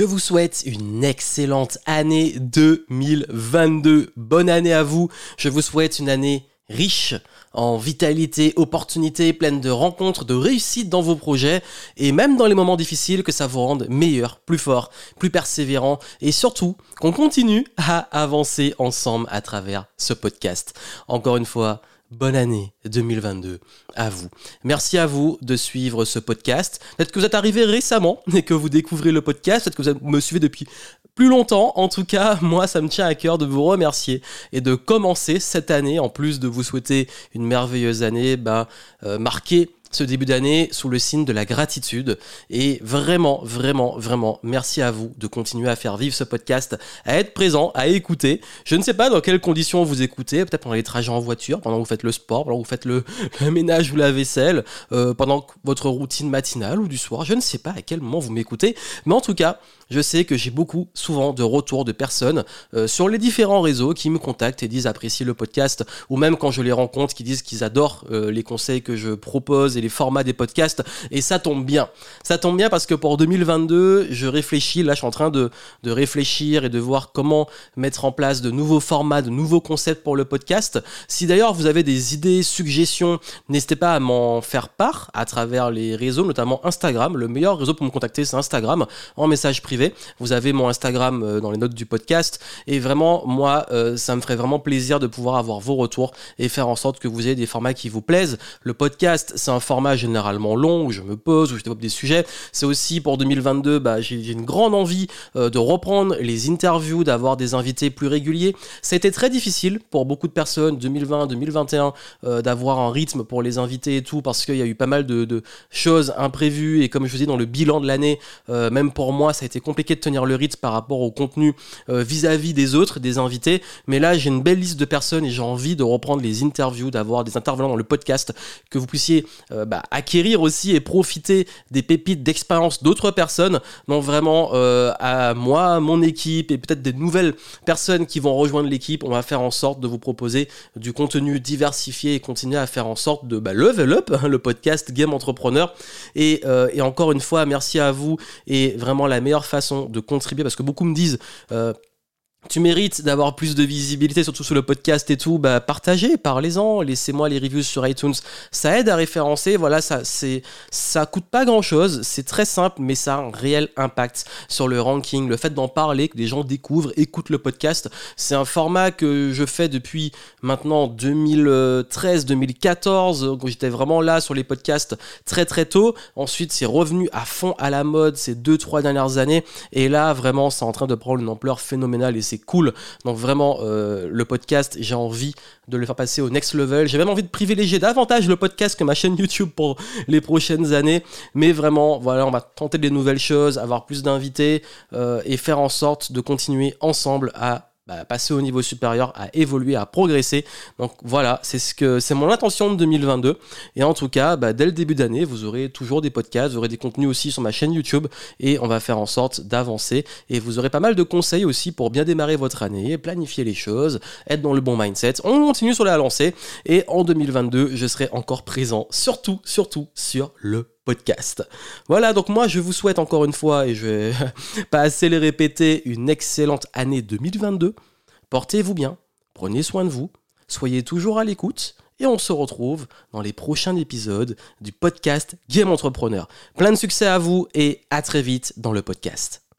Je vous souhaite une excellente année 2022. Bonne année à vous. Je vous souhaite une année riche en vitalité, opportunités, pleine de rencontres, de réussites dans vos projets et même dans les moments difficiles que ça vous rende meilleur, plus fort, plus persévérant et surtout qu'on continue à avancer ensemble à travers ce podcast. Encore une fois, bonne année 2022 à vous. Merci à vous de suivre ce podcast. Peut-être que vous êtes arrivé récemment et que vous découvrez le podcast, peut-être que vous me suivez depuis plus longtemps. En tout cas, moi, ça me tient à cœur de vous remercier et de commencer cette année, en plus de vous souhaiter une merveilleuse année, bah, euh, marquée ce début d'année sous le signe de la gratitude. Et vraiment, vraiment, vraiment, merci à vous de continuer à faire vivre ce podcast, à être présent, à écouter. Je ne sais pas dans quelles conditions vous écoutez, peut-être pendant les trajets en voiture, pendant que vous faites le sport, pendant que vous faites le, ménage ou la vaisselle, euh, pendant votre routine matinale ou du soir. Je ne sais pas à quel moment vous m'écoutez, mais en tout cas, je sais que j'ai beaucoup souvent de retours de personnes euh, sur les différents réseaux qui me contactent et disent apprécier le podcast, ou même quand je les rencontre, qui disent qu'ils adorent euh, les conseils que je propose les formats des podcasts. Et ça tombe bien. Ça tombe bien parce que pour 2022, je réfléchis, là je suis en train de, de réfléchir et de voir comment mettre en place de nouveaux formats, de nouveaux concepts pour le podcast. Si d'ailleurs vous avez des idées, suggestions, n'hésitez pas à m'en faire part à travers les réseaux, notamment Instagram. Le meilleur réseau pour me contacter, c'est Instagram, en message privé. Vous avez mon Instagram euh, dans les notes du podcast. Et vraiment, moi, euh, ça me ferait vraiment plaisir de pouvoir avoir vos retours et faire en sorte que vous ayez des formats qui vous plaisent. Le podcast, c'est un format généralement long où je me pose, où je développe des sujets. C'est aussi pour 2022, bah, j'ai une grande envie euh, de reprendre les interviews, d'avoir des invités plus réguliers. Ça a été très difficile pour beaucoup de personnes, 2020, 2021, euh, d'avoir un rythme pour les invités et tout, parce qu'il y a eu pas mal de, choses imprévues. Et comme je vous dis, dans le bilan de l'année, euh, même pour moi, ça a été compliqué de tenir le rythme par rapport au contenu vis-à-vis des autres, des invités. Mais là, j'ai une belle liste de personnes et j'ai envie de reprendre les interviews, d'avoir des intervenants dans le podcast, que vous puissiez euh, bah, acquérir aussi et profiter des pépites d'expérience d'autres personnes. Donc vraiment, euh, à moi, mon équipe et peut-être des nouvelles personnes qui vont rejoindre l'équipe, on va faire en sorte de vous proposer du contenu diversifié et continuer à faire en sorte de bah, level up hein, le podcast Game Entrepreneur. Euh, et, encore une fois, merci à vous et vraiment la meilleure façon de contribuer parce que beaucoup me disent tu mérites d'avoir plus de visibilité, surtout sur le podcast et tout, bah partagez, parlez-en, laissez-moi les reviews sur iTunes. Ça aide à référencer, voilà, ça c'est ça coûte pas grand-chose, c'est très simple, mais ça a un réel impact sur le ranking. Le fait d'en parler, que des gens découvrent, écoutent le podcast, c'est un format que je fais depuis maintenant 2013-2014, quand j'étais vraiment là sur les podcasts très très tôt. Ensuite, c'est revenu à fond à la mode ces deux trois dernières années, et là vraiment, c'est en train de prendre une ampleur phénoménale c'est cool. Donc vraiment, euh, le podcast, j'ai envie de le faire passer au next level. J'ai même envie de privilégier davantage le podcast que ma chaîne YouTube pour les prochaines années. Mais vraiment, voilà, on va tenter des nouvelles choses, avoir plus d'invités euh, et faire en sorte de continuer ensemble à bah, passer au niveau supérieur, à évoluer, à progresser. Donc voilà, c'est ce que c'est mon intention de 2022. Et en tout cas, bah, dès le début d'année, vous aurez toujours des podcasts, vous aurez des contenus aussi sur ma chaîne YouTube et on va faire en sorte d'avancer. Et vous aurez pas mal de conseils aussi pour bien démarrer votre année, planifier les choses, être dans le bon mindset. On continue sur la lancée et en 2022, je serai encore présent, surtout, surtout sur le podcast. Voilà, donc moi je vous souhaite encore une fois, et je vais pas assez les répéter, une excellente année 2022. Portez-vous bien, prenez soin de vous, soyez toujours à l'écoute, et on se retrouve dans les prochains épisodes du podcast Game Entrepreneur. Plein de succès à vous et à très vite dans le podcast.